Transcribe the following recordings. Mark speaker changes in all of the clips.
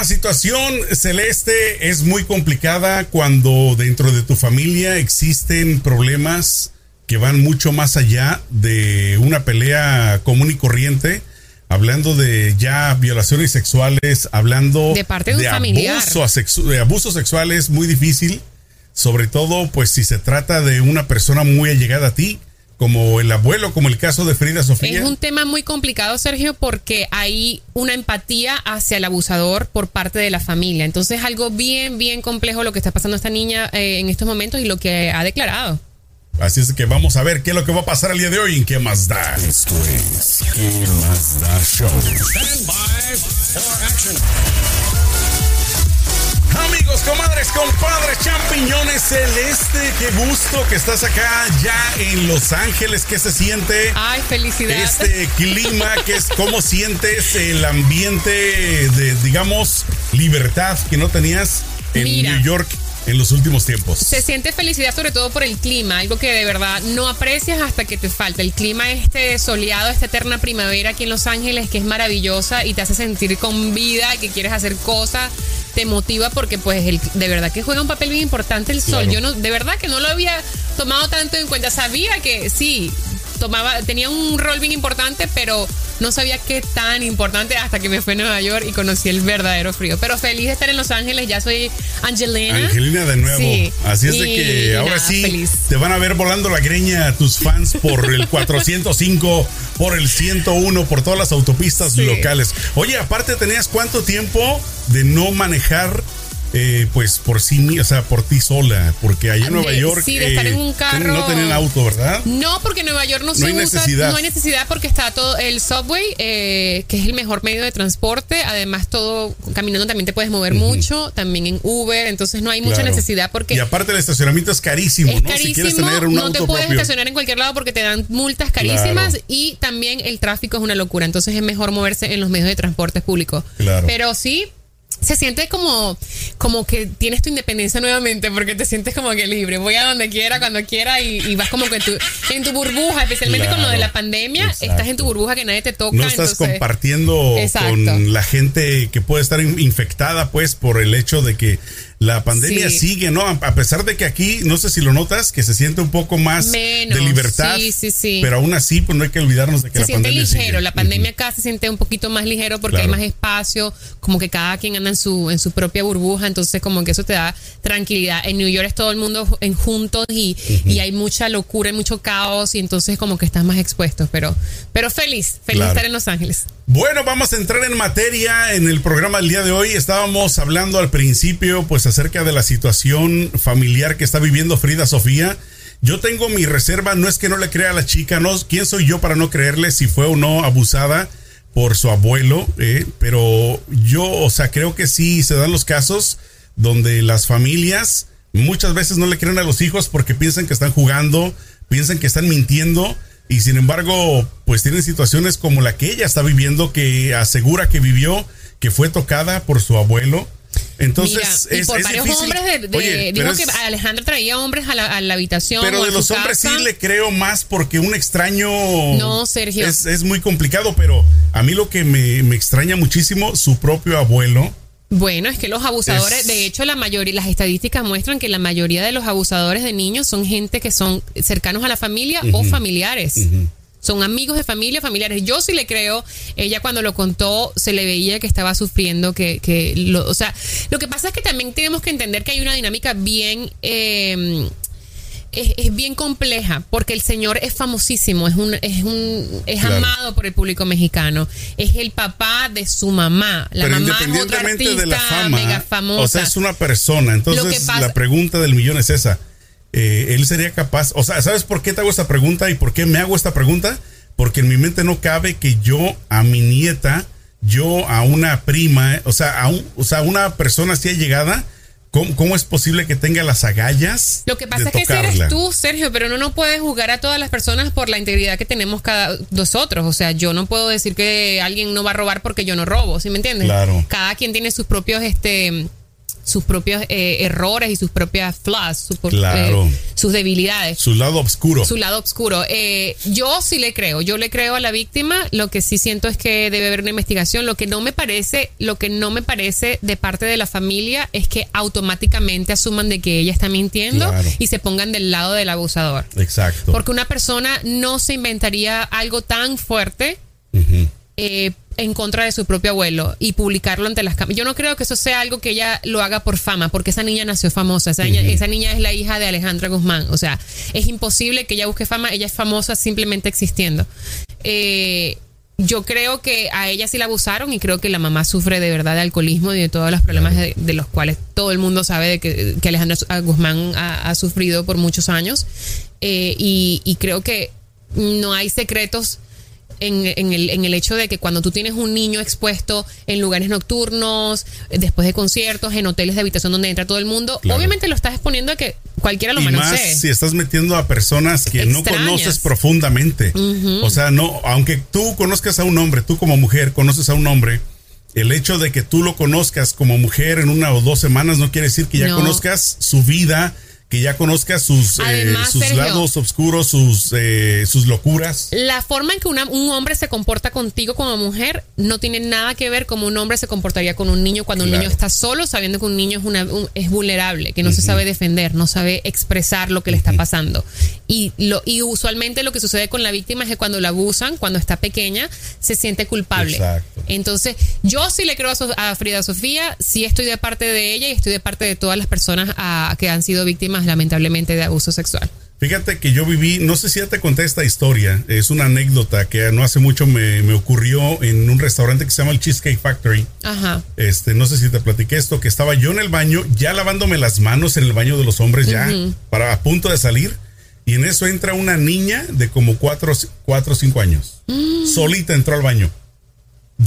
Speaker 1: La situación celeste es muy complicada cuando dentro de tu familia existen problemas que van mucho más allá de una pelea común y corriente, hablando de ya violaciones sexuales, hablando
Speaker 2: de, parte de,
Speaker 1: abuso, de abuso sexual es muy difícil, sobre todo pues si se trata de una persona muy allegada a ti como el abuelo, como el caso de Frida Sofía.
Speaker 2: Es un tema muy complicado, Sergio, porque hay una empatía hacia el abusador por parte de la familia. Entonces es algo bien, bien complejo lo que está pasando a esta niña eh, en estos momentos y lo que ha declarado.
Speaker 1: Así es que vamos a ver qué es lo que va a pasar el día de hoy en ¿Qué más da?
Speaker 3: Esto es ¿Qué más da show? Stand by for action.
Speaker 1: Comadres, compadres, champiñones celeste, qué gusto que estás acá ya en Los Ángeles, ¿qué se siente?
Speaker 2: Ay, felicidad.
Speaker 1: Este clima, que es cómo sientes el ambiente de, digamos, libertad que no tenías en New York en los últimos tiempos.
Speaker 2: Se siente felicidad sobre todo por el clima, algo que de verdad no aprecias hasta que te falta. El clima este soleado, esta eterna primavera aquí en Los Ángeles, que es maravillosa y te hace sentir con vida, que quieres hacer cosas, te motiva porque pues el, de verdad que juega un papel bien importante el sol. Yo no, de verdad que no lo había tomado tanto en cuenta. Sabía que sí, tomaba, tenía un rol bien importante, pero no sabía qué tan importante hasta que me fui a Nueva York y conocí el verdadero frío. Pero feliz de estar en Los Ángeles, ya soy Angelina.
Speaker 1: Angelina de nuevo. Así es de que ahora sí te van a ver volando la greña tus fans por el 405, por el 101, por todas las autopistas locales. Oye, aparte tenías cuánto tiempo de no manejar eh, pues por sí, o sea, por ti sola, porque allá en Nueva York
Speaker 2: sí, de estar en un eh, carro.
Speaker 1: no tenían auto, ¿verdad?
Speaker 2: No, porque en Nueva York no, se hay usa, necesidad. no hay necesidad porque está todo el subway, eh, que es el mejor medio de transporte. Además, todo caminando también te puedes mover mucho, también en Uber, entonces no hay mucha necesidad porque.
Speaker 1: Y aparte el estacionamiento es carísimo,
Speaker 2: es
Speaker 1: ¿no?
Speaker 2: Carísimo, si quieres tener un no te puedes estacionar en cualquier lado porque te dan multas carísimas y también el tráfico es una locura. Entonces es mejor moverse en los medios de transporte público. Claro. Pero sí, se siente como, como que tienes tu independencia nuevamente porque te sientes como que libre. Voy a donde quiera, cuando quiera y, vas como que en tu, en tu burbuja, especialmente con lo de la pandemia, estás en tu burbuja que nadie te toca.
Speaker 1: No estás compartiendo con la gente que puede estar infectada pues por el hecho de que la pandemia sigue, ¿no? A pesar de que aquí, no sé si lo notas, que se siente un poco más de libertad. Sí, sí, sí. Pero aún así, pues no hay que olvidarnos de que
Speaker 2: la pandemia. Se siente ligero, la pandemia acá se siente un poquito más ligero porque hay más espacio, como que cada quien anda en su, en su propia burbuja, entonces como que eso te da tranquilidad. En New York es todo el mundo en juntos y, y hay mucha locura y mucho caos y entonces como que estás más expuesto, pero, pero feliz, feliz de estar en Los Ángeles.
Speaker 1: Bueno, vamos a entrar en materia en el programa del día de hoy. Estábamos hablando al principio, pues acerca de la situación familiar que está viviendo Frida Sofía. Yo tengo mi reserva, no es que no le crea a la chica, no, ¿quién soy yo para no creerle si fue o no abusada por su abuelo? Eh? Pero yo, o sea, creo que sí se dan los casos donde las familias muchas veces no le creen a los hijos porque piensan que están jugando, piensan que están mintiendo y sin embargo, pues tienen situaciones como la que ella está viviendo, que asegura que vivió, que fue tocada por su abuelo. Entonces,
Speaker 2: es, y por varios hombres de, dijo que Alejandra traía hombres a la, habitación.
Speaker 1: Pero de los hombres sí le creo más porque un extraño.
Speaker 2: No, Sergio.
Speaker 1: Es, muy complicado, pero a mí lo que me, me extraña muchísimo, su propio abuelo
Speaker 2: bueno, es que los abusadores, de hecho, la mayoría, las estadísticas muestran que la mayoría de los abusadores de niños son gente que son cercanos a la familia o familiares. Son amigos de familia, familiares. Yo sí le creo, ella cuando lo contó se le veía que estaba sufriendo, que, que lo, o sea, lo que pasa es que también tenemos que entender que hay una dinámica bien eh, es, bien compleja porque el señor es famosísimo, es un, es un, es amado por el público mexicano, es el papá de su mamá, la
Speaker 1: Pero
Speaker 2: mamá
Speaker 1: independientemente de la fama, mega famosa. o sea, es una persona. Entonces la pregunta del millón es esa. Eh, él sería capaz, o sea, ¿sabes por qué te hago esta pregunta y por qué me hago esta pregunta? Porque en mi mente no cabe que yo a mi nieta, yo a una prima, o sea, a un, o sea, una persona así llegada, ¿Cómo, es posible que tenga las agallas?
Speaker 2: Lo que pasa es que eres tú, Sergio, pero uno no puede juzgar a todas las personas por la integridad que tenemos cada nosotros. O sea, yo no puedo decir que alguien no va a robar porque yo no robo, ¿sí me entiendes? Claro. Cada quien tiene sus propios este sus propios eh, errores y sus propias flaws, su
Speaker 1: Claro.
Speaker 2: eh, sus debilidades.
Speaker 1: Su lado oscuro.
Speaker 2: Su lado oscuro. Eh, yo sí le creo, yo le creo a la víctima. Lo que sí siento es que debe haber una investigación. Lo que no me parece, lo que no me parece de parte de la familia es que automáticamente asuman de que ella está mintiendo
Speaker 1: Claro.
Speaker 2: y se pongan del lado del abusador.
Speaker 1: Exacto.
Speaker 2: Porque una persona no se inventaría algo tan fuerte en contra de su propio abuelo y publicarlo ante las cámaras. Yo no creo que eso sea algo que ella lo haga por fama, porque esa niña nació famosa. Esa, niña, esa niña es la hija de Alejandra Guzmán. O sea, es imposible que ella busque fama. Ella es famosa simplemente existiendo. Eh, yo creo que a ella sí la abusaron y creo que la mamá sufre de verdad de alcoholismo y de todos los problemas de, de los cuales todo el mundo sabe de que, que Alejandra Guzmán ha, ha sufrido por muchos años. Eh, y, y creo que no hay secretos en, en el, en el hecho de que cuando tú tienes un niño expuesto en lugares nocturnos, después de conciertos, en hoteles de habitación donde entra todo el mundo,
Speaker 1: Claro.
Speaker 2: obviamente lo estás exponiendo a que cualquiera lo
Speaker 1: y
Speaker 2: manosee.
Speaker 1: más si estás metiendo a personas que no conoces profundamente. O sea, no, aunque tú conozcas a un hombre, tú como mujer conoces a un hombre, el hecho de que tú lo conozcas como mujer en una o dos semanas no quiere decir que ya
Speaker 2: No.
Speaker 1: conozcas su vida, que ya conozcas sus, eh,
Speaker 2: Además,
Speaker 1: sus
Speaker 2: Sergio.
Speaker 1: lados oscuros, sus, eh, sus locuras.
Speaker 2: La forma en que una- un hombre se comporta contigo como mujer no tiene nada que ver como un hombre se comportaría con un niño cuando un niño está solo, sabiendo que un niño es, una, un- es vulnerable, que no se sabe defender, no sabe expresar lo que le está pasando. Y, lo, y usualmente lo que sucede con la víctima es que cuando la abusan, cuando está pequeña, se siente culpable.
Speaker 1: Exacto.
Speaker 2: Entonces, yo sí le creo a, So- a Frida Sofía, sí estoy de parte de ella y estoy de parte de todas las personas que han sido víctimas, lamentablemente, de abuso sexual.
Speaker 1: Fíjate que yo viví, no sé si ya te conté esta historia, es una anécdota que no hace mucho me, me ocurrió en un restaurante que se llama el Cheesecake Factory.
Speaker 2: Ajá.
Speaker 1: Este, no sé si te platiqué esto, que estaba yo en el baño, ya lavándome las manos en el baño de los hombres, ya, para a punto de salir. Y en eso entra una niña de como cuatro cuatro o cinco años. Solita entró al baño.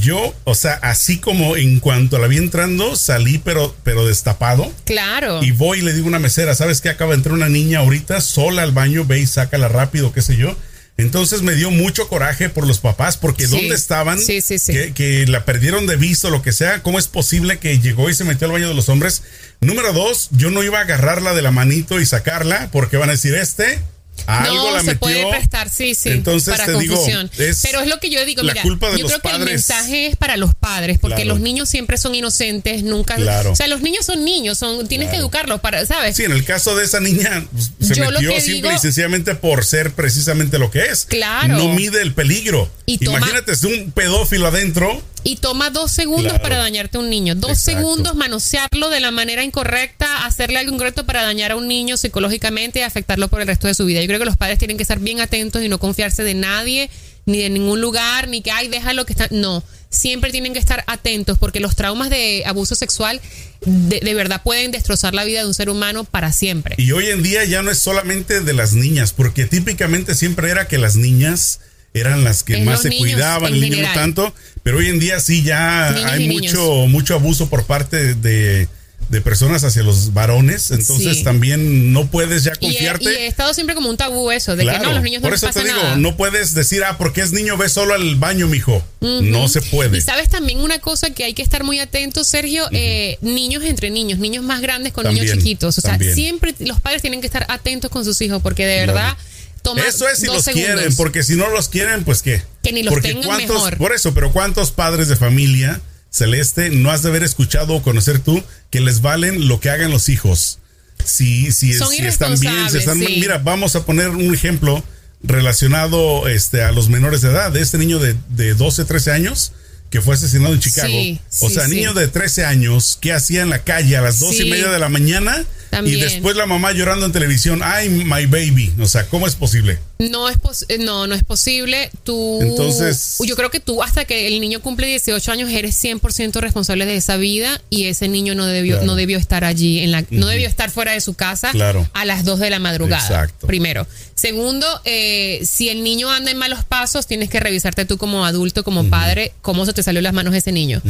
Speaker 1: Yo, o sea, así como en cuanto la vi entrando, salí pero, pero destapado.
Speaker 2: Claro.
Speaker 1: Y voy y le digo a una mesera, ¿sabes qué? Acaba de entrar una niña ahorita sola al baño, ve y sácala rápido, qué sé yo. Entonces me dio mucho coraje por los papás, porque
Speaker 2: Sí.
Speaker 1: ¿dónde estaban?
Speaker 2: Sí, sí, sí.
Speaker 1: Que, que la perdieron de vista o lo que sea. ¿Cómo es posible que llegó y se metió al baño de los hombres? Número dos, yo no iba a agarrarla de la manito y sacarla, porque van a decir, este, algo
Speaker 2: no,
Speaker 1: la
Speaker 2: se
Speaker 1: metió.
Speaker 2: puede prestar, sí, sí,
Speaker 1: Entonces
Speaker 2: para
Speaker 1: te digo,
Speaker 2: confusión.
Speaker 1: es
Speaker 2: Pero es lo que yo digo, mira,
Speaker 1: culpa de
Speaker 2: yo creo que el mensaje es para los padres, porque
Speaker 1: Claro.
Speaker 2: los niños siempre son inocentes, nunca,
Speaker 1: Claro.
Speaker 2: o sea, los niños son niños, son tienes que educarlos para, ¿sabes?
Speaker 1: Sí, en el caso de esa niña, se
Speaker 2: Yo
Speaker 1: metió simple
Speaker 2: digo-
Speaker 1: y sencillamente por ser precisamente lo que es.
Speaker 2: Claro.
Speaker 1: No mide el peligro.
Speaker 2: Y toma-
Speaker 1: Imagínate, es un pedófilo adentro.
Speaker 2: Y toma dos segundos
Speaker 1: Claro.
Speaker 2: para dañarte a un niño. Dos
Speaker 1: Exacto.
Speaker 2: segundos manosearlo de la manera incorrecta, hacerle algo incorrecto para dañar a un niño psicológicamente y afectarlo por el resto de su vida. Yo creo que los padres tienen que estar bien atentos y no confiarse de nadie, ni de ningún lugar, ni que, ay, déjalo que está. No, siempre tienen que estar atentos porque los traumas de abuso sexual de, de verdad pueden destrozar la vida de un ser humano para siempre.
Speaker 1: Y hoy en día ya no es solamente de las niñas, porque típicamente siempre era que las niñas eran las que más se
Speaker 2: niños
Speaker 1: cuidaban, el niño no tanto, pero hoy en día sí ya hay
Speaker 2: niños.
Speaker 1: mucho, mucho abuso por parte de, de personas hacia los varones, entonces
Speaker 2: Sí.
Speaker 1: también no puedes ya
Speaker 2: Y he,
Speaker 1: confiarte.
Speaker 2: y he estado siempre como un tabú eso, de que no, los niños no
Speaker 1: por
Speaker 2: les
Speaker 1: eso te digo,
Speaker 2: nada.
Speaker 1: no puedes decir, ah, porque es niño, ve solo al baño, mijo. No se puede.
Speaker 2: Y sabes también una cosa que hay que estar muy atentos, Sergio, Eh, niños entre niños, niños más grandes con niños chiquitos. O sea,
Speaker 1: también.
Speaker 2: siempre los padres tienen que estar atentos con sus hijos porque de verdad toma
Speaker 1: Eso es si los
Speaker 2: segundos.
Speaker 1: quieren, porque si no los quieren, pues qué.
Speaker 2: Que ni los
Speaker 1: porque
Speaker 2: tengan
Speaker 1: cuántos,
Speaker 2: mejor.
Speaker 1: Por eso, pero ¿cuántos padres de familia, Celeste, no has de haber escuchado o conocer tú que les valen lo que hagan los hijos? Si, si,
Speaker 2: Son
Speaker 1: si están bien, si están. Mira, vamos a poner un ejemplo relacionado este, a los menores de edad, de este niño de, de 12, 13 años que fue asesinado en Chicago.
Speaker 2: Sí,
Speaker 1: o
Speaker 2: sí,
Speaker 1: sea, niño de 13 años, ¿qué hacía en la calle a las dos y
Speaker 2: Sí.
Speaker 1: media de la mañana?
Speaker 2: También.
Speaker 1: Y después la mamá llorando en televisión, ay, my baby. O sea, ¿cómo es posible?
Speaker 2: No es pos- eh, no, no es posible. Tú
Speaker 1: Entonces-
Speaker 2: yo creo que tú hasta que el niño cumple 18 años eres 100% responsable de esa vida y ese niño no debió
Speaker 1: Claro.
Speaker 2: no debió estar allí en la no debió estar fuera de su casa
Speaker 1: Claro.
Speaker 2: a las 2 de la madrugada.
Speaker 1: Exacto.
Speaker 2: Primero, segundo, eh, si el niño anda en malos pasos, tienes que revisarte tú como adulto, como padre, cómo se te salió las manos ese niño.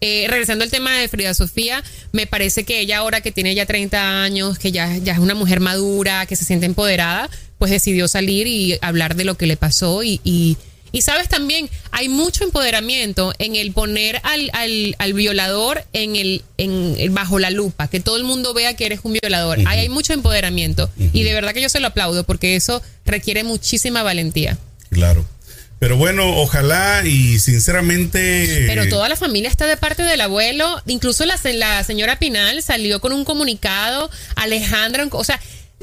Speaker 2: Eh, regresando al tema de Frida Sofía, me parece que ella ahora que tiene ya 30 años, que ya, ya es una mujer madura, que se siente empoderada, pues decidió salir y hablar de lo que le pasó y, y, Y sabes también, hay mucho empoderamiento en el poner al, al, al violador en el, en el- bajo la lupa, que todo el mundo vea que eres un violador. Ahí hay mucho empoderamiento. Y de verdad que yo se lo aplaudo porque eso requiere muchísima valentía.
Speaker 1: Claro. Pero bueno, ojalá y sinceramente.
Speaker 2: Pero toda la familia está de parte del abuelo. Incluso la, la señora Pinal salió con un comunicado. Alejandra, o sea,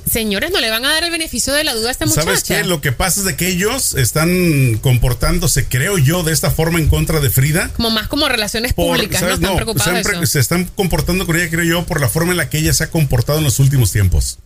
Speaker 2: señores, no le van a dar el beneficio de la duda a esta muchacha.
Speaker 1: ¿Sabes qué? Lo que pasa es de que ellos están comportándose, creo yo, de esta forma en contra de Frida.
Speaker 2: Como más como relaciones públicas. ¿no? Están
Speaker 1: No,
Speaker 2: preocupados
Speaker 1: siempre
Speaker 2: eso.
Speaker 1: se están comportando con ella, creo yo, por la forma en la que ella se ha comportado en los últimos tiempos.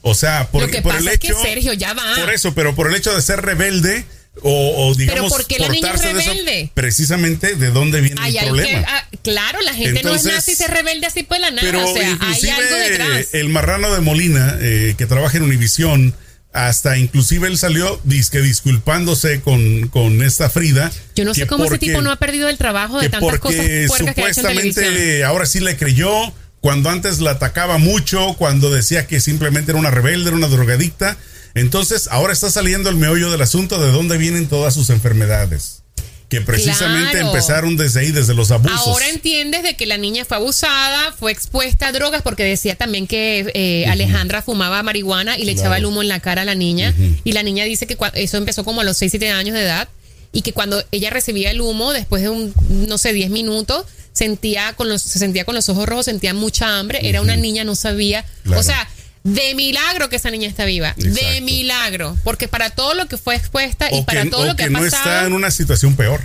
Speaker 1: O sea, por,
Speaker 2: Lo que
Speaker 1: por
Speaker 2: pasa
Speaker 1: el
Speaker 2: es que,
Speaker 1: hecho.
Speaker 2: Sergio, ya va.
Speaker 1: Por eso, pero por el hecho de ser rebelde o, o digamos.
Speaker 2: ¿por qué la niña es
Speaker 1: de
Speaker 2: rebelde?
Speaker 1: precisamente de dónde viene
Speaker 2: Ay,
Speaker 1: el problema.
Speaker 2: que- ah, claro, la gente no es nazi y se rebelde así por la nada.
Speaker 1: Pero
Speaker 2: o sea, hay algo detrás.
Speaker 1: el marrano de Molina, eh, que trabaja en Univisión, hasta inclusive él salió disque disculpándose con, con esta Frida.
Speaker 2: Yo no sé cómo ese tipo no ha perdido el trabajo de tantas cosas
Speaker 1: porque
Speaker 2: puercas que ha hecho en televisión.
Speaker 1: supuestamente ahora sí le creyó cuando antes la atacaba mucho, cuando decía que simplemente era una rebelde, era una drogadicta. Entonces ahora está saliendo el meollo del asunto de dónde vienen todas sus enfermedades. Que precisamente
Speaker 2: Claro.
Speaker 1: empezaron desde ahí, desde los abusos.
Speaker 2: Ahora entiendes de que la niña fue abusada, fue expuesta a drogas, porque decía también que eh, Alejandra fumaba marihuana y le echaba el humo en la cara a la niña. Y la niña dice que eso empezó como a los 6, 7 años de edad. Y que cuando ella recibía el humo, después de un, no sé, 10 minutos, sentía con los, se sentía con los ojos rojos, sentía mucha hambre. Era una niña, no sabía.
Speaker 1: Claro.
Speaker 2: O sea, de milagro que esa niña está viva. De milagro. Porque para todo lo que fue expuesta y para
Speaker 1: que,
Speaker 2: todo
Speaker 1: o
Speaker 2: lo que,
Speaker 1: que
Speaker 2: ha
Speaker 1: no
Speaker 2: pasado.
Speaker 1: está en una situación peor.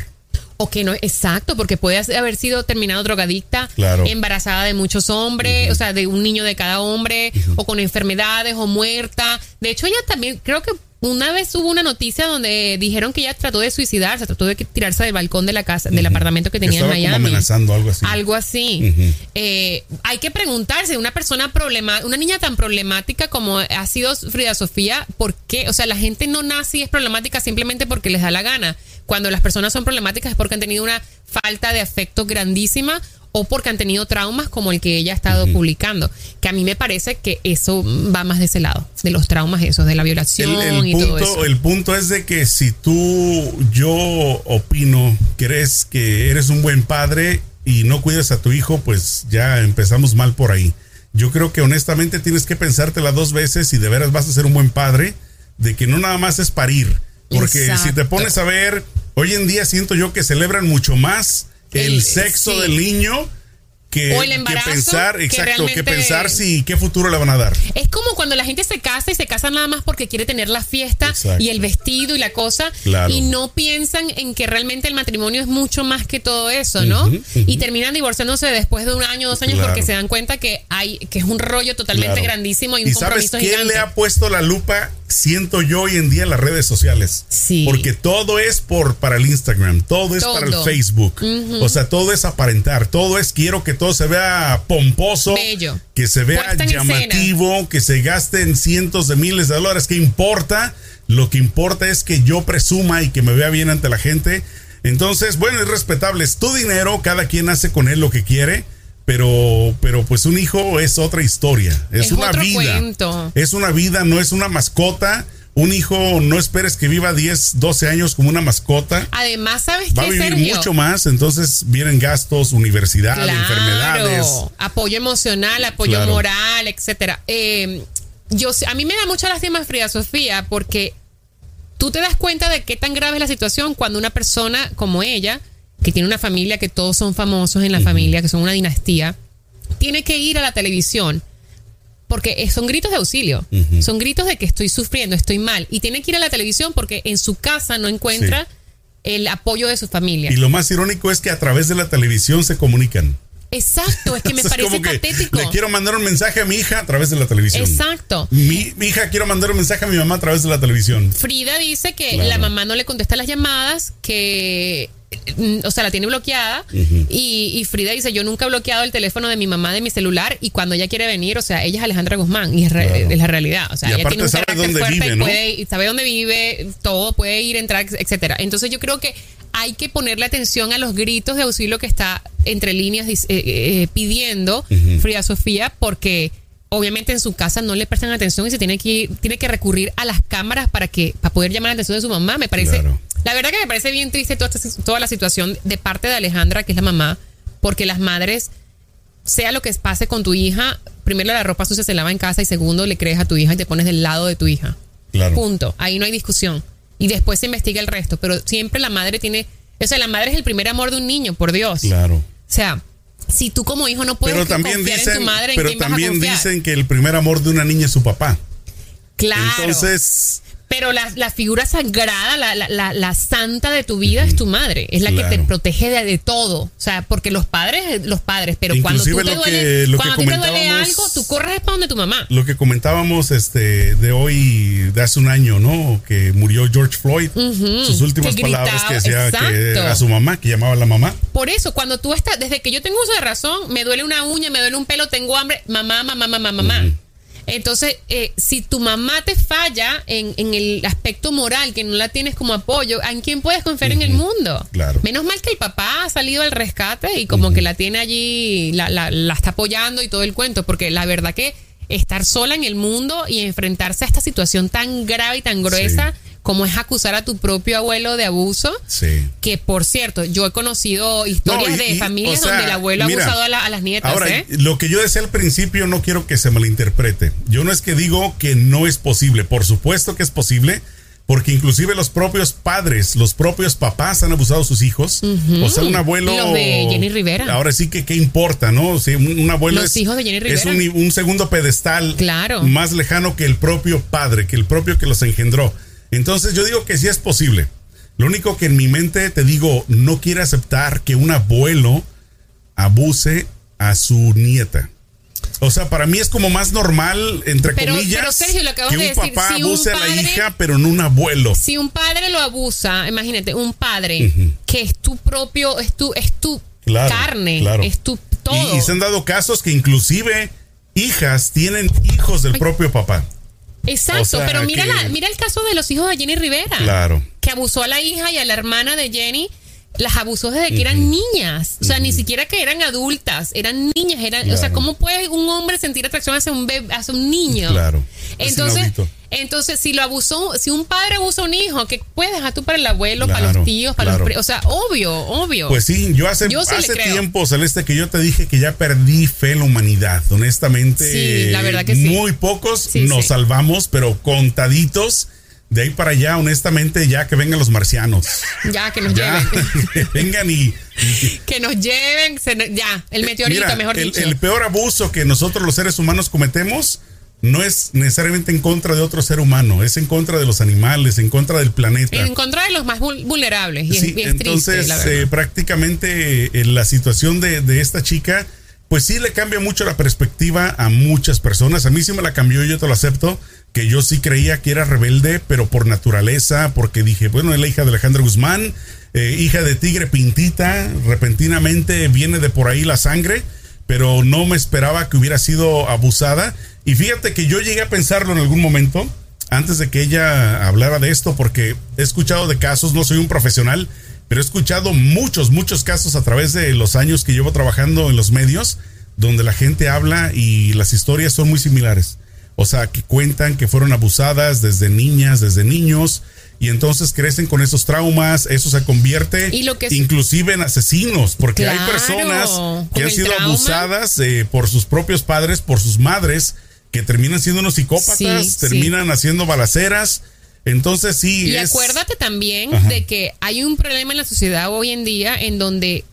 Speaker 2: O que no, exacto, porque puede haber sido terminado drogadicta,
Speaker 1: Claro.
Speaker 2: embarazada de muchos hombres, o sea, de un niño de cada hombre, o con enfermedades, o muerta. De hecho, ella también, creo que una vez hubo una noticia donde dijeron que ella trató de suicidarse, trató de tirarse del balcón de la casa, del apartamento que tenía
Speaker 1: Estaba
Speaker 2: en
Speaker 1: como
Speaker 2: Miami.
Speaker 1: amenazando algo así.
Speaker 2: Algo así. Eh, hay que preguntarse, una persona problema, una niña tan problemática como ha sido Frida Sofía, ¿por qué? O sea, la gente no nace y es problemática simplemente porque les da la gana. Cuando las personas son problemáticas es porque han tenido una falta de afecto grandísima o porque han tenido traumas como el que ella ha estado publicando. Que a mí me parece que eso va más de ese lado, de los traumas esos, de la violación
Speaker 1: El, el
Speaker 2: y todo eso.
Speaker 1: punto, el punto es de que si tú, yo opino, crees que eres un buen padre y no cuidas a tu hijo, pues ya empezamos mal por ahí. Yo creo que honestamente tienes que pensártela dos veces si de veras vas a ser un buen padre, de que no nada más es parir. Porque si te pones a ver, hoy en día siento yo que celebran mucho más el, sexo
Speaker 2: sí.
Speaker 1: del niño que,
Speaker 2: O el
Speaker 1: que
Speaker 2: embarazo,
Speaker 1: pensar,
Speaker 2: que
Speaker 1: exacto, que pensar si qué futuro le van a dar.
Speaker 2: Es como cuando la gente se casa y se casa nada más porque quiere tener la fiesta
Speaker 1: Exacto.
Speaker 2: y el vestido y la cosa
Speaker 1: Claro.
Speaker 2: y no piensan en que realmente el matrimonio es mucho más que todo eso, ¿no? Y terminan divorciándose después de un año, dos años
Speaker 1: Claro.
Speaker 2: porque se dan cuenta que hay que es un rollo totalmente
Speaker 1: Claro.
Speaker 2: grandísimo y un
Speaker 1: ¿Y sabes
Speaker 2: compromiso
Speaker 1: quién
Speaker 2: gigante.
Speaker 1: le ha puesto la lupa? Siento yo hoy en día en las redes sociales.
Speaker 2: Sí.
Speaker 1: Porque todo es por para el Instagram, todo es para el. Facebook. O sea, todo es aparentar, todo es quiero que todo se vea pomposo,
Speaker 2: Bello.
Speaker 1: que se vea
Speaker 2: Puesta
Speaker 1: llamativo, que se gasten cientos de miles de dólares. ¿Qué importa? Lo que importa es que yo presuma y que me vea bien ante la gente. Entonces, bueno, es respetable, es tu dinero, cada quien hace con él lo que quiere. Pero, pero pues un hijo es otra historia, es,
Speaker 2: Es
Speaker 1: una vida.
Speaker 2: cuento.
Speaker 1: Es una vida, no es una mascota. Un hijo no esperes que viva 10, 12 años como una mascota.
Speaker 2: Además, ¿sabes
Speaker 1: Va a vivir
Speaker 2: Sergio?
Speaker 1: mucho más, entonces vienen gastos, universidad, enfermedades.
Speaker 2: Apoyo emocional, apoyo
Speaker 1: Claro.
Speaker 2: moral, etcétera. Eh, yo, a mí me da mucha lástima Frida Sofía porque tú te das cuenta de qué tan grave es la situación cuando una persona como ella, que tiene una familia que todos son famosos en la familia, que son una dinastía, tiene que ir a la televisión porque eh, son gritos de auxilio, son gritos de que estoy sufriendo, estoy mal, y tiene que ir a la televisión porque en su casa no encuentra el apoyo de su familia.
Speaker 1: Y lo más irónico es que a través de la televisión se comunican.
Speaker 2: Exacto, es que me parece
Speaker 1: como que
Speaker 2: patético.
Speaker 1: Le quiero mandar un mensaje a mi hija a través de la televisión.
Speaker 2: Exacto.
Speaker 1: Mi, mi hija quiero mandar un mensaje a mi mamá a través de la televisión.
Speaker 2: Frida dice que
Speaker 1: Claro.
Speaker 2: la mamá no le contesta las llamadas, que, o sea, la tiene bloqueada. y, y Frida dice, yo nunca he bloqueado el teléfono de mi mamá de mi celular y cuando ella quiere venir, o sea, ella es Alejandra Guzmán y es, re-
Speaker 1: Claro.
Speaker 2: es la realidad. O sea,
Speaker 1: Y
Speaker 2: ella tiene un
Speaker 1: sabe dónde
Speaker 2: fuerte
Speaker 1: vive,
Speaker 2: sabe dónde vive, todo, puede ir, entrar, etcétera. Entonces yo creo que hay que ponerle atención a los gritos de auxilio que está entre líneas dis- eh, eh, pidiendo Frida Sofía porque obviamente en su casa no le prestan atención y se tiene que tiene que recurrir a las cámaras para que para poder llamar la atención de su mamá me parece
Speaker 1: Claro.
Speaker 2: La verdad que me parece bien triste toda, esta- toda la situación de parte de Alejandra, que es la mamá, porque las madres, sea lo que pase con tu hija, primero la ropa sucia se lava en casa y segundo le crees a tu hija y te pones del lado de tu hija.
Speaker 1: Claro.
Speaker 2: Punto. Ahí no hay discusión. Y después se investiga el resto, pero siempre la madre tiene, o sea, la madre es el primer amor de un niño, por Dios.
Speaker 1: Claro.
Speaker 2: O sea, si tú como hijo no puedes
Speaker 1: Pero también
Speaker 2: confiar en
Speaker 1: dicen,
Speaker 2: tu madre, ¿en
Speaker 1: pero
Speaker 2: quién vas a
Speaker 1: también dicen que el primer amor de una niña es su papá.
Speaker 2: Claro.
Speaker 1: Entonces,
Speaker 2: Pero la, la figura sagrada, la, la, la, santa de tu vida es tu madre. Es la que te protege de, de todo. O sea, porque los padres, los padres, pero cuando tú
Speaker 1: Inclusive
Speaker 2: te duele,
Speaker 1: que
Speaker 2: cuando te duele algo, tú corres para donde tu mamá.
Speaker 1: lo que comentábamos este de hoy, de hace un año, ¿no? Que murió George Floyd. Sus últimas
Speaker 2: que
Speaker 1: palabras
Speaker 2: gritaba,
Speaker 1: que decía que a su mamá, que llamaba a la mamá.
Speaker 2: Por eso, cuando tú estás, desde que yo tengo uso de razón, me duele una uña, me duele un pelo, tengo hambre, mamá, mamá, mamá, mamá. Entonces, eh, si tu mamá te falla en, en el aspecto moral, que no la tienes como apoyo, ¿en quién puedes confiar en el mundo?
Speaker 1: Claro.
Speaker 2: Menos mal que el papá ha salido al rescate y como que la tiene allí, la, la, la está apoyando y todo el cuento, porque la verdad que estar sola en el mundo y enfrentarse a esta situación tan grave y tan gruesa como es acusar a tu propio abuelo de abuso,
Speaker 1: Sí.
Speaker 2: que por cierto, yo he conocido historias
Speaker 1: No, y-
Speaker 2: de
Speaker 1: y,
Speaker 2: familias
Speaker 1: o sea,
Speaker 2: donde el abuelo
Speaker 1: mira,
Speaker 2: ha abusado a, la- a las nietas,
Speaker 1: Ahora,
Speaker 2: ¿eh?
Speaker 1: lo que yo decía al principio no quiero que se malinterprete. Yo no es que digo que no es posible, por supuesto que es posible, porque inclusive los propios padres, los propios papás han abusado a sus hijos. O sea, un abuelo...
Speaker 2: Los de Jenny Rivera.
Speaker 1: Ahora sí que qué importa, ¿no? O sea, un, un abuelo
Speaker 2: Los
Speaker 1: es,
Speaker 2: hijos de Jenny
Speaker 1: es
Speaker 2: Rivera.
Speaker 1: un, un segundo pedestal
Speaker 2: Claro.
Speaker 1: más lejano que el propio padre, que el propio que los engendró. Entonces yo digo que sí es posible. Lo único que en mi mente te digo, no quiere aceptar que un abuelo abuse a su nieta. O sea, para mí es como más normal, entre
Speaker 2: Pero-
Speaker 1: comillas,
Speaker 2: pero, Sergio, lo acabas
Speaker 1: que un
Speaker 2: de decir,
Speaker 1: papá
Speaker 2: si un
Speaker 1: abuse a la hija, pero no un abuelo.
Speaker 2: Si un padre lo abusa, imagínate, un padre que es tu propio, es tu, es tu
Speaker 1: Claro,
Speaker 2: carne,
Speaker 1: claro.
Speaker 2: es tu todo.
Speaker 1: Y, y se han dado casos que inclusive hijas tienen hijos del propio papá.
Speaker 2: Exacto,
Speaker 1: o sea,
Speaker 2: pero mira,
Speaker 1: que-
Speaker 2: la- mira el caso de los hijos de Jenny Rivera.
Speaker 1: Claro.
Speaker 2: Que abusó a la hija y a la hermana de Jenny. Las abusó desde que eran niñas. O sea, ni siquiera que eran adultas, eran niñas. Eran, O sea. ¿cómo puede un hombre sentir atracción hacia un bebé, hacia un niño?
Speaker 1: Claro. Es
Speaker 2: Entonces, entonces, si lo abusó, si un padre abusa a un hijo, ¿qué puedes dejar tú para el abuelo, para los tíos, para
Speaker 1: claro.
Speaker 2: los O sea, obvio, obvio.
Speaker 1: Pues sí, yo hace,
Speaker 2: Yo sí le
Speaker 1: hace tiempo, Celeste, que yo te dije que ya perdí fe en la humanidad. Honestamente,
Speaker 2: Sí, la verdad que sí.
Speaker 1: muy pocos nos salvamos, pero contaditos. De ahí para allá, honestamente, ya que vengan los marcianos.
Speaker 2: ya, que nos
Speaker 1: Ya,
Speaker 2: lleven.
Speaker 1: que vengan y, y-
Speaker 2: que nos lleven. se ya, el meteorito,
Speaker 1: Mira,
Speaker 2: mejor
Speaker 1: el,
Speaker 2: dicho.
Speaker 1: el peor abuso que nosotros los seres humanos cometemos no es necesariamente en contra de otro ser humano, es en contra de los animales, en contra del planeta.
Speaker 2: en contra de los más vul- vulnerables. Y es-
Speaker 1: Sí,
Speaker 2: y es,
Speaker 1: entonces
Speaker 2: triste, la verdad.
Speaker 1: eh, prácticamente eh, la situación de, de esta chica, pues sí le cambia mucho la perspectiva a muchas personas. A mí sí me la cambió, yo te lo acepto, que yo sí creía que era rebelde, pero por naturaleza, porque dije, bueno, es la hija de Alejandra Guzmán, eh, hija de Tigre Pintita, repentinamente viene de por ahí la sangre, pero no me esperaba que hubiera sido abusada. Y fíjate que yo llegué a pensarlo en algún momento, antes de que ella hablara de esto, porque he escuchado de casos, no soy un profesional, pero he escuchado muchos, muchos casos a través de los años que llevo trabajando en los medios, donde la gente habla y las historias son muy similares. O sea, que cuentan que fueron abusadas desde niñas, desde niños, y entonces crecen con esos traumas, eso se convierte
Speaker 2: Y lo que es-
Speaker 1: inclusive en asesinos, porque hay personas que han sido
Speaker 2: trauma.
Speaker 1: abusadas eh, por sus propios padres, por sus madres, que terminan siendo unos psicópatas,
Speaker 2: Sí,
Speaker 1: terminan haciendo balaceras. Entonces sí.
Speaker 2: Y
Speaker 1: es-
Speaker 2: acuérdate también
Speaker 1: Ajá.
Speaker 2: de que hay un problema en la sociedad hoy en día en donde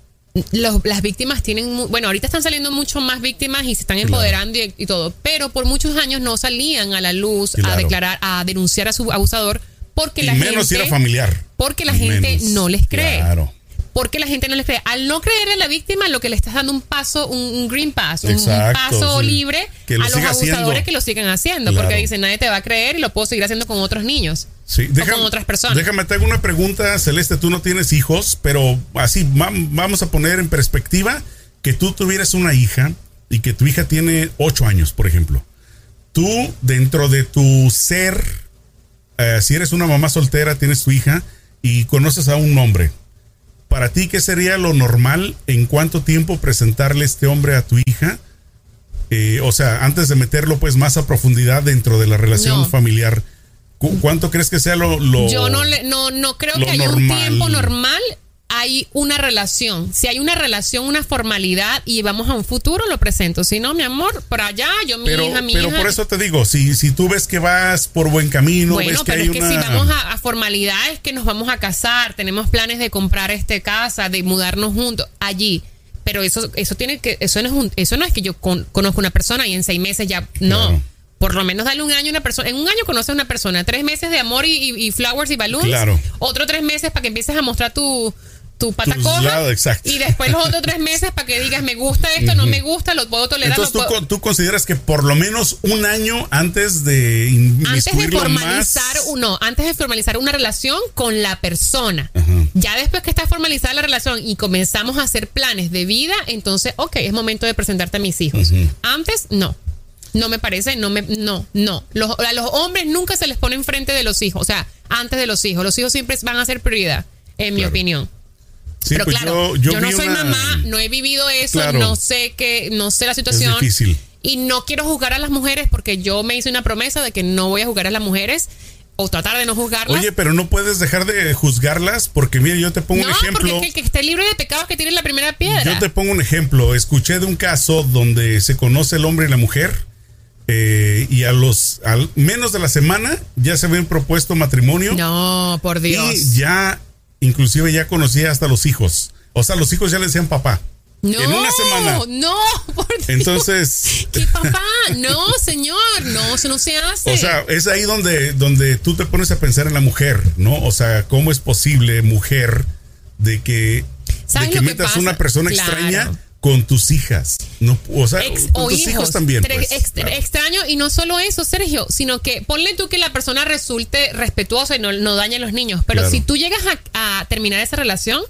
Speaker 2: los- las víctimas tienen, bueno, ahorita están saliendo mucho más víctimas y se están
Speaker 1: Claro.
Speaker 2: empoderando y, y todo, pero por muchos años no salían a la luz a declarar, a denunciar a su abusador porque
Speaker 1: y
Speaker 2: la
Speaker 1: menos
Speaker 2: gente
Speaker 1: si era familiar.
Speaker 2: porque la
Speaker 1: Y
Speaker 2: gente
Speaker 1: menos.
Speaker 2: no les cree.
Speaker 1: Claro.
Speaker 2: Porque la gente no les cree. Al no creer en la víctima, lo que le estás dando un paso, un, un green pass, un- paso
Speaker 1: sí.
Speaker 2: libre
Speaker 1: Que lo
Speaker 2: a los abusadores
Speaker 1: haciendo.
Speaker 2: que lo sigan haciendo.
Speaker 1: Claro.
Speaker 2: Porque dicen, nadie te va a creer y lo puedo seguir haciendo con otros niños.
Speaker 1: Sí,
Speaker 2: o con otras personas.
Speaker 1: Déjame te hago una pregunta, Celeste. Tú no tienes hijos, pero así va- vamos a poner en perspectiva que tú tuvieras una hija y que tu hija tiene ocho años, por ejemplo. Tú, dentro de tu ser, eh, si eres una mamá soltera, tienes tu hija y conoces a un hombre. Para ti, ¿qué sería lo normal en cuánto tiempo presentarle este hombre a tu hija? Eh, o sea, antes de meterlo pues más a profundidad dentro de la relación
Speaker 2: No.
Speaker 1: familiar. ¿Cu- ¿Cuánto crees que sea lo, lo-
Speaker 2: Yo no, le- no, no creo que haya un tiempo normal. Hay una relación. Si hay una relación, una formalidad y vamos a un futuro, lo presento. Si no, mi amor, por allá, yo, mi
Speaker 1: Pero,
Speaker 2: hija, mi
Speaker 1: pero
Speaker 2: hija.
Speaker 1: por eso te digo, si, si tú ves que vas por buen camino,
Speaker 2: bueno,
Speaker 1: ves que
Speaker 2: pero
Speaker 1: hay
Speaker 2: es que
Speaker 1: una...
Speaker 2: si vamos a, a formalidades, que nos vamos a casar, tenemos planes de comprar este casa, de mudarnos juntos allí. Pero eso, eso tiene que, eso no es un- eso no es que yo con- conozco una persona y en seis meses ya, no.
Speaker 1: Claro.
Speaker 2: Por lo menos dale un año a una persona. En un año conoces a una persona. Tres meses de amor y, y- y flowers y balloons.
Speaker 1: Claro.
Speaker 2: Otro tres meses para que empieces a mostrar tu, tu
Speaker 1: lados, exacto.
Speaker 2: Y después los otros tres meses para que digas, me gusta esto, no me gusta, lo puedo tolerar.
Speaker 1: Entonces
Speaker 2: lo
Speaker 1: tú,
Speaker 2: puedo-
Speaker 1: con- tú consideras que por lo menos un año antes de
Speaker 2: antes de formalizar
Speaker 1: más-
Speaker 2: uno, antes de formalizar una relación con la persona.
Speaker 1: Ajá.
Speaker 2: Ya después que está formalizada la relación y comenzamos a hacer planes de vida, entonces, ok, es momento de presentarte a mis hijos. Antes, no. No me parece, no me, no, no. Los, a los hombres nunca se les pone enfrente de los hijos, o sea, antes de los hijos. Los hijos siempre van a ser prioridad, en mi opinión.
Speaker 1: Sí,
Speaker 2: Pero
Speaker 1: pues
Speaker 2: claro,
Speaker 1: yo,
Speaker 2: yo,
Speaker 1: yo
Speaker 2: no soy
Speaker 1: una-
Speaker 2: mamá, no he vivido eso,
Speaker 1: Claro.
Speaker 2: no sé qué, no sé la situación.
Speaker 1: difícil.
Speaker 2: Y no quiero juzgar a las mujeres porque yo me hice una promesa de que no voy a juzgar a las mujeres o tratar de no juzgarlas.
Speaker 1: Oye, pero no puedes dejar de juzgarlas porque mira, yo te pongo
Speaker 2: no,
Speaker 1: un ejemplo.
Speaker 2: porque es que el que esté libre de pecados que tiene la primera piedra.
Speaker 1: Yo te pongo un ejemplo. Escuché de un caso donde se conoce el hombre y la mujer eh, y a los al menos de la semana ya se habían propuesto matrimonio
Speaker 2: No, por Dios.
Speaker 1: y ya inclusive ya conocía hasta los hijos. O sea, los hijos ya le decían papá.
Speaker 2: no,
Speaker 1: en una semana.
Speaker 2: No, por Dios.
Speaker 1: Entonces,
Speaker 2: ¿Qué papá? No, señor, no, eso no se hace.
Speaker 1: o sea, es ahí donde, donde tú te pones a pensar en la mujer, ¿no? O sea, ¿cómo es posible, mujer, de que, de
Speaker 2: ¿Sabes
Speaker 1: que metas
Speaker 2: pasa?
Speaker 1: una persona
Speaker 2: Claro.
Speaker 1: extraña con tus hijas? No, o sea,
Speaker 2: Ex-
Speaker 1: con
Speaker 2: o
Speaker 1: tus hijos, también. Pues, claro.
Speaker 2: Extraño, y no solo eso, Sergio, sino que ponle tú que la persona resulte respetuosa y no, no dañe a los niños. Pero
Speaker 1: Claro.
Speaker 2: si tú llegas a, a terminar esa relación,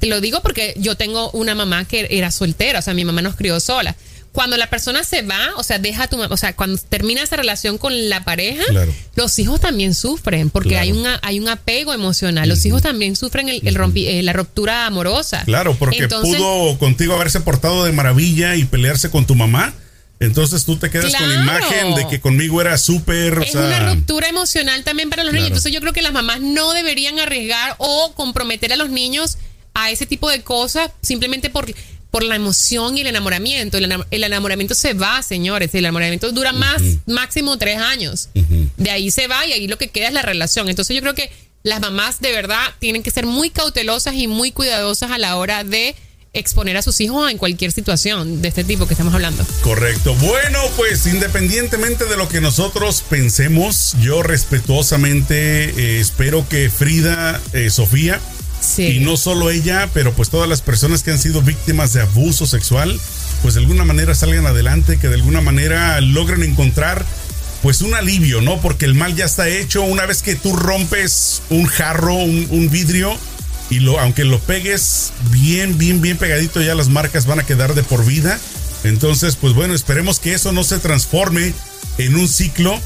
Speaker 2: te lo digo porque yo tengo una mamá que era soltera, o sea, mi mamá nos crió sola. Cuando la persona se va, o sea, deja a tu mamá, o sea, cuando termina esa relación con la pareja,
Speaker 1: Claro.
Speaker 2: los hijos también sufren porque
Speaker 1: Claro.
Speaker 2: hay, una, hay un apego emocional. Los hijos también sufren el, el rompi- eh, la ruptura amorosa.
Speaker 1: Claro, porque
Speaker 2: Entonces,
Speaker 1: pudo contigo haberse portado de maravilla y pelearse con tu mamá. Entonces tú te quedas con la imagen de que conmigo era súper. o
Speaker 2: es
Speaker 1: sea,
Speaker 2: una ruptura emocional también para los niños. Entonces yo creo que las mamás no deberían arriesgar o comprometer a los niños a ese tipo de cosas simplemente por, por la emoción y el enamoramiento. El, enam- el enamoramiento se va, señores. El enamoramiento dura más, máximo tres años. De ahí se va y ahí lo que queda es la relación. Entonces yo creo que las mamás de verdad tienen que ser muy cautelosas y muy cuidadosas a la hora de exponer a sus hijos en cualquier situación de este tipo que estamos hablando.
Speaker 1: Correcto. Bueno, pues independientemente de lo que nosotros pensemos, yo respetuosamente eh, espero que Frida, eh, Sofía, Y no solo ella, pero pues todas las personas que han sido víctimas de abuso sexual, pues de alguna manera salgan adelante, que de alguna manera logren encontrar pues un alivio, ¿no? Porque el mal ya está hecho. Una vez que tú rompes un jarro, un, un vidrio, y lo, aunque lo pegues bien, bien, bien pegadito, ya las marcas van a quedar de por vida. Entonces, pues bueno, esperemos que eso no se transforme en un ciclo.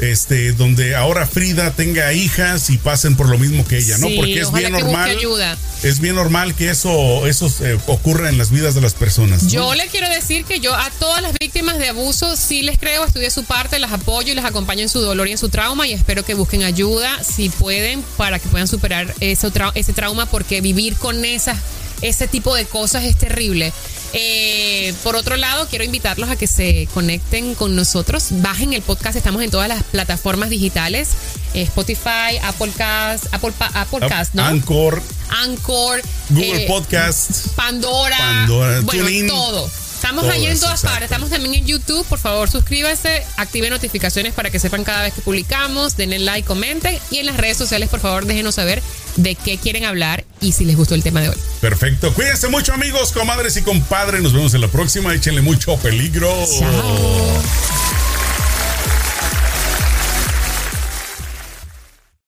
Speaker 1: Este, donde ahora Frida tenga hijas y pasen por lo mismo que ella, ¿no? Porque es bien normal.
Speaker 2: ayuda.
Speaker 1: Es bien normal que eso, eso eh, ocurra en las vidas de las personas. ¿no?
Speaker 2: Yo le quiero decir que yo a todas las víctimas de abuso sí les creo, estudié su parte, las apoyo y les acompaño en su dolor y en su trauma y espero que busquen ayuda si pueden para que puedan superar ese, trau- ese trauma porque vivir con esas, ese tipo de cosas es terrible. Eh, por otro lado, quiero invitarlos a que se conecten con nosotros, bajen el podcast, estamos en todas las plataformas digitales, eh, Spotify, Apple Cast, Apple, Apple Cast, ¿no?
Speaker 1: Anchor,
Speaker 2: Anchor,
Speaker 1: Google
Speaker 2: eh,
Speaker 1: Podcast.
Speaker 2: Pandora,
Speaker 1: Pandora,
Speaker 2: bueno,
Speaker 1: TuneIn.
Speaker 2: todo. Estamos
Speaker 1: Todas,
Speaker 2: ahí en todas partes. Estamos también en YouTube. Por favor, suscríbase, active notificaciones para que sepan cada vez que publicamos. Denle like, comenten. Y en las redes sociales, por favor, déjenos saber de qué quieren hablar y si les gustó el tema de hoy.
Speaker 1: Perfecto. Cuídense mucho, amigos, comadres y compadres. Nos vemos en la próxima. Échenle mucho peligro.
Speaker 2: Chao.